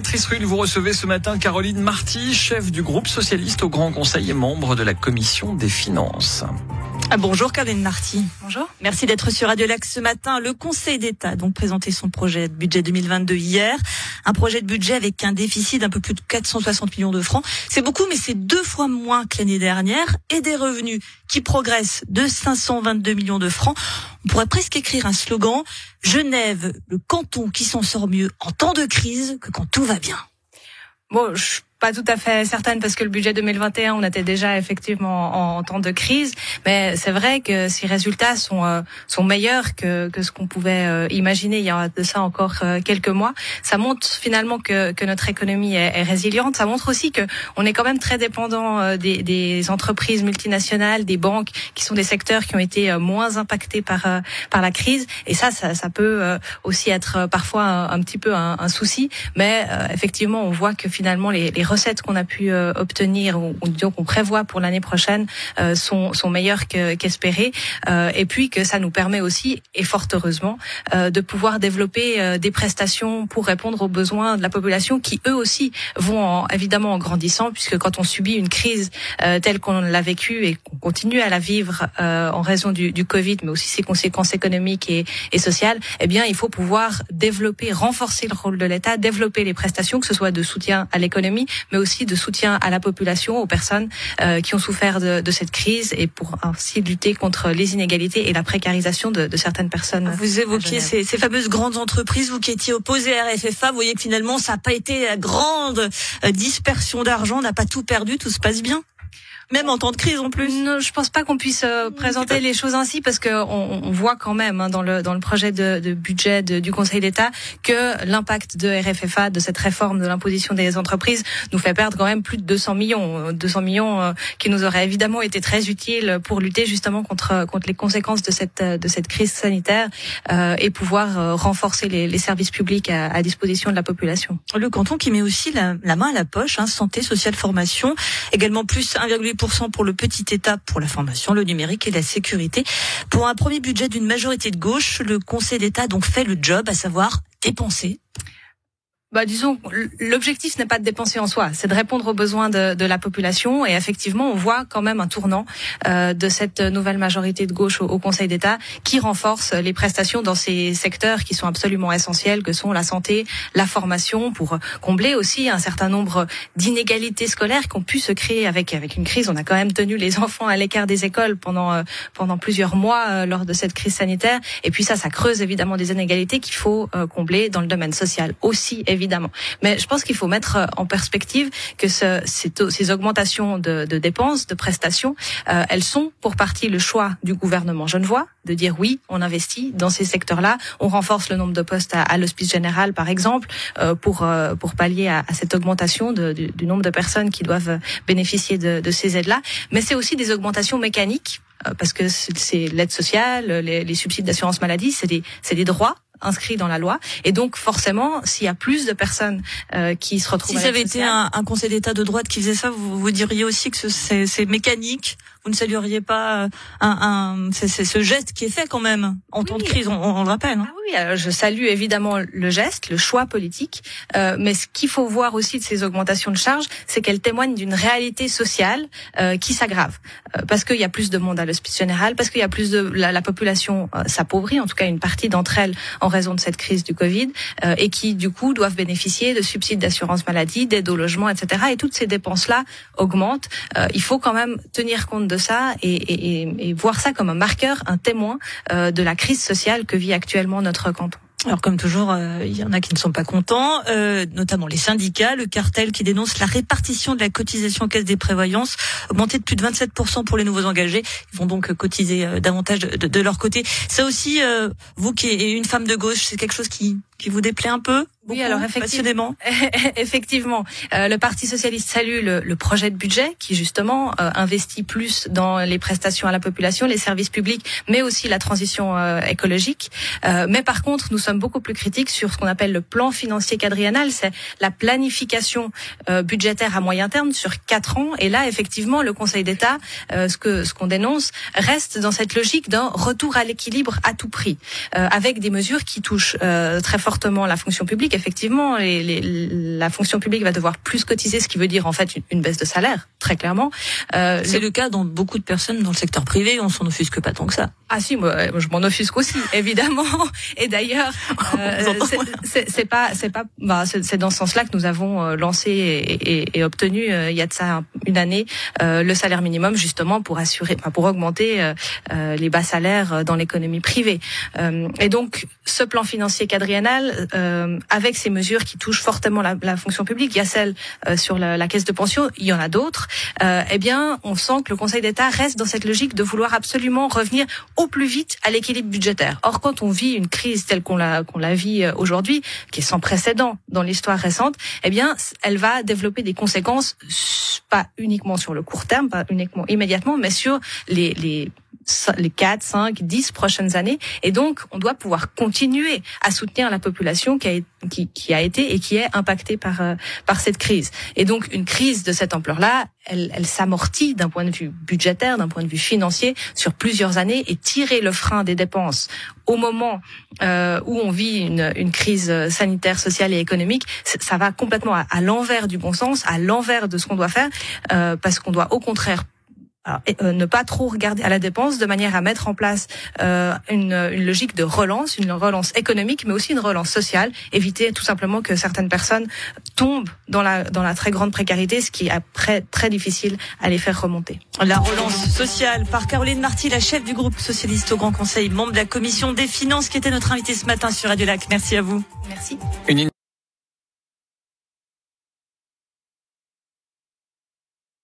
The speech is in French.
Béatrice Rulle, vous recevez ce matin Caroline Marty, chef du groupe socialiste au Grand Conseil et membre de la Commission des Finances. Ah, bonjour Caroline Marty. Bonjour. Merci d'être sur Radio Lac ce matin. Le Conseil d'État a donc présenté son projet de budget 2022 hier. Un projet de budget avec un déficit d'un peu plus de 460 millions de francs. C'est beaucoup, mais c'est deux fois moins que l'année dernière et des revenus qui progressent de 522 millions de francs. On pourrait presque écrire un slogan Genève, le canton qui s'en sort mieux en temps de crise que quand tout va bien. Bon, je pas tout à fait certaine parce que le budget 2021, on était déjà effectivement en, temps de crise, mais c'est vrai que ces résultats sont euh, sont meilleurs que que ce qu'on pouvait euh, imaginer il y a de ça encore euh, quelques mois. Ça montre finalement que que notre économie est, résiliente. Ça montre aussi que on est quand même très dépendant des, des entreprises multinationales, des banques, qui sont des secteurs qui ont été moins impactés par par la crise. Et ça, ça, ça peut aussi être parfois un, petit peu un, un souci, mais effectivement, on voit que finalement les, les recettes qu'on a pu euh, obtenir ou, ou qu'on prévoit pour l'année prochaine euh, sont, sont meilleures qu'espérées. Euh, et puis que ça nous permet aussi et fort heureusement de pouvoir développer des prestations pour répondre aux besoins de la population qui eux aussi vont en, évidemment en grandissant puisque quand on subit une crise telle qu'on l'a vécue et qu'on continue à la vivre en raison du, du, Covid mais aussi ses conséquences économiques et, et sociales eh bien il faut pouvoir développer renforcer le rôle de l'État développer les prestations que ce soit de soutien à l'économie mais aussi de soutien à la population, aux personnes euh, qui ont souffert de, de, cette crise et pour ainsi lutter contre les inégalités et la précarisation de, de certaines personnes. Vous évoquiez ces, ces, fameuses grandes entreprises, vous qui étiez opposé à RFFA, vous voyez que finalement ça n'a pas été la grande euh, dispersion d'argent, on n'a pas tout perdu, tout se passe bien même en temps de crise en plus. Non, je pense pas qu'on puisse euh, présenter les choses ainsi parce que on, on voit quand même hein, dans le dans le projet de, de budget de, du Conseil d'État que l'impact de RFFA de cette réforme de l'imposition des entreprises nous fait perdre quand même plus de 200 millions, 200 millions euh, qui nous auraient évidemment été très utiles pour lutter justement contre contre les conséquences de cette de cette crise sanitaire euh, et pouvoir euh, renforcer les, les, services publics à, à, disposition de la population. Le canton qui met aussi la, la main à la poche, hein, santé, sociale, formation, également plus 1,8 pour le petit État pour la formation, le numérique et la sécurité. Pour un premier budget d'une majorité de gauche, le Conseil d'État donc fait le job, à savoir dépenser bah, disons, l'objectif n'est pas de dépenser en soi, c'est de répondre aux besoins de, de, la population. Et effectivement, on voit quand même un tournant euh, de cette nouvelle majorité de gauche au, au Conseil d'État qui renforce les prestations dans ces secteurs qui sont absolument essentiels, que sont la santé, la formation, pour combler aussi un certain nombre d'inégalités scolaires qui ont pu se créer avec avec une crise. On a quand même tenu les enfants à l'écart des écoles pendant euh, pendant plusieurs mois euh, lors de cette crise sanitaire. Et puis ça, ça creuse évidemment des inégalités qu'il faut euh, combler dans le domaine social aussi. Évidemment. Mais je pense qu'il faut mettre euh, en perspective que ce, ces, ces, augmentations de, de, dépenses, de prestations, euh, elles sont pour partie le choix du gouvernement genevois de dire oui, on investit dans ces secteurs-là, on renforce le nombre de postes à, à l'hospice général, par exemple, euh, pour euh, pour pallier à, à cette augmentation de, du, du, nombre de personnes qui doivent bénéficier de, de ces aides-là. Mais c'est aussi des augmentations mécaniques euh, parce que c'est l'aide sociale, les, les subsides d'assurance maladie, c'est des, des droits inscrit dans la loi. Et donc, forcément, s'il y a plus de personnes euh, qui se retrouvent... Si ça avait été un, un, conseil d'État de droite qui faisait ça, vous, vous diriez aussi que c'est mécanique? Vous ne salueriez pas euh, un, un c'est ce geste qui est fait quand même en temps de crise, on, on, le rappelle. Hein. Ah oui, alors je salue évidemment le geste, le choix politique, euh, mais ce qu'il faut voir aussi de ces augmentations de charges, c'est qu'elles témoignent d'une réalité sociale euh, qui s'aggrave. Euh, parce qu'il y a plus de monde à l'hospice général, parce qu'il y a plus de... La, la population euh, s'appauvrit, en tout cas une partie d'entre elles en raison de cette crise du Covid euh, et qui du coup doivent bénéficier de subsides d'assurance maladie, d'aide au logement, etc. Et toutes ces dépenses-là augmentent. Euh, il faut quand même tenir compte de ça et, voir ça comme un marqueur, un témoin euh, de la crise sociale que vit actuellement notre canton. Alors comme toujours, euh, il y en a qui ne sont pas contents, euh, notamment les syndicats, le cartel qui dénonce la répartition de la cotisation caisse des prévoyances, augmentée de plus de 27% pour les nouveaux engagés. Ils vont donc cotiser euh, davantage de, de, leur côté. Ça aussi, vous qui êtes une femme de gauche, c'est quelque chose qui, qui vous déplaît un peu oui, alors effectivement, effectivement, euh, le Parti socialiste salue le, le, projet de budget qui justement euh, investit plus dans les prestations à la population, les services publics, mais aussi la transition euh, écologique. Euh, mais par contre, nous sommes beaucoup plus critiques sur ce qu'on appelle le plan financier quadriennal, c'est la planification euh, budgétaire à moyen terme sur quatre ans. Et là, effectivement, le Conseil d'État, euh, ce que ce qu'on dénonce, reste dans cette logique d'un retour à l'équilibre à tout prix, avec des mesures qui touchent très fortement fortement la fonction publique. Effectivement, les, les, la fonction publique va devoir plus cotiser, ce qui veut dire en fait une, une baisse de salaire, très clairement. Euh, c'est le... cas dans beaucoup de personnes dans le secteur privé. On s'en offusque pas tant que ça. Ah si, moi, je m'en offusque aussi, évidemment. Et d'ailleurs, euh, c'est pas, c'est pas, bah, c'est dans ce sens-là que nous avons euh, lancé et, et, et obtenu euh, il y a de ça une année euh, le salaire minimum justement pour assurer, pour augmenter euh, les bas salaires dans l'économie privée. et donc, ce plan financier quadriennal, avec ces mesures qui touchent fortement la, la fonction publique, il y a celle sur la, la, caisse de pension, il y en a d'autres. eh bien, on sent que le Conseil d'État reste dans cette logique de vouloir absolument revenir au plus vite à l'équilibre budgétaire. Or, quand on vit une crise telle qu'on la qu'on la vit aujourd'hui, qui est sans précédent dans l'histoire récente, eh bien, elle va développer des conséquences pas uniquement sur le court terme, pas uniquement immédiatement, mais sur les, les les 4, 5, 10 prochaines années. Et donc, on doit pouvoir continuer à soutenir la population qui a, été et qui est impactée par, euh, par cette crise. Et donc, une crise de cette ampleur-là, elle, elle s'amortit d'un point de vue budgétaire, d'un point de vue financier, sur plusieurs années et tirer le frein des dépenses au moment euh, où on vit une, une, crise sanitaire, sociale et économique, ça va complètement à, à l'envers du bon sens, à l'envers de ce qu'on doit faire, euh, parce qu'on doit au contraire alors, euh, ne pas trop regarder à la dépense de manière à mettre en place euh, une, une, logique de relance, une relance économique, mais aussi une relance sociale. Éviter tout simplement que certaines personnes tombent dans la, dans la très grande précarité, ce qui est après très difficile à les faire remonter. La relance sociale par Caroline Marty, la chef du groupe socialiste au Grand Conseil, membre de la commission des finances, qui était notre invitée ce matin sur Radio Lac. Merci à vous. Merci. Une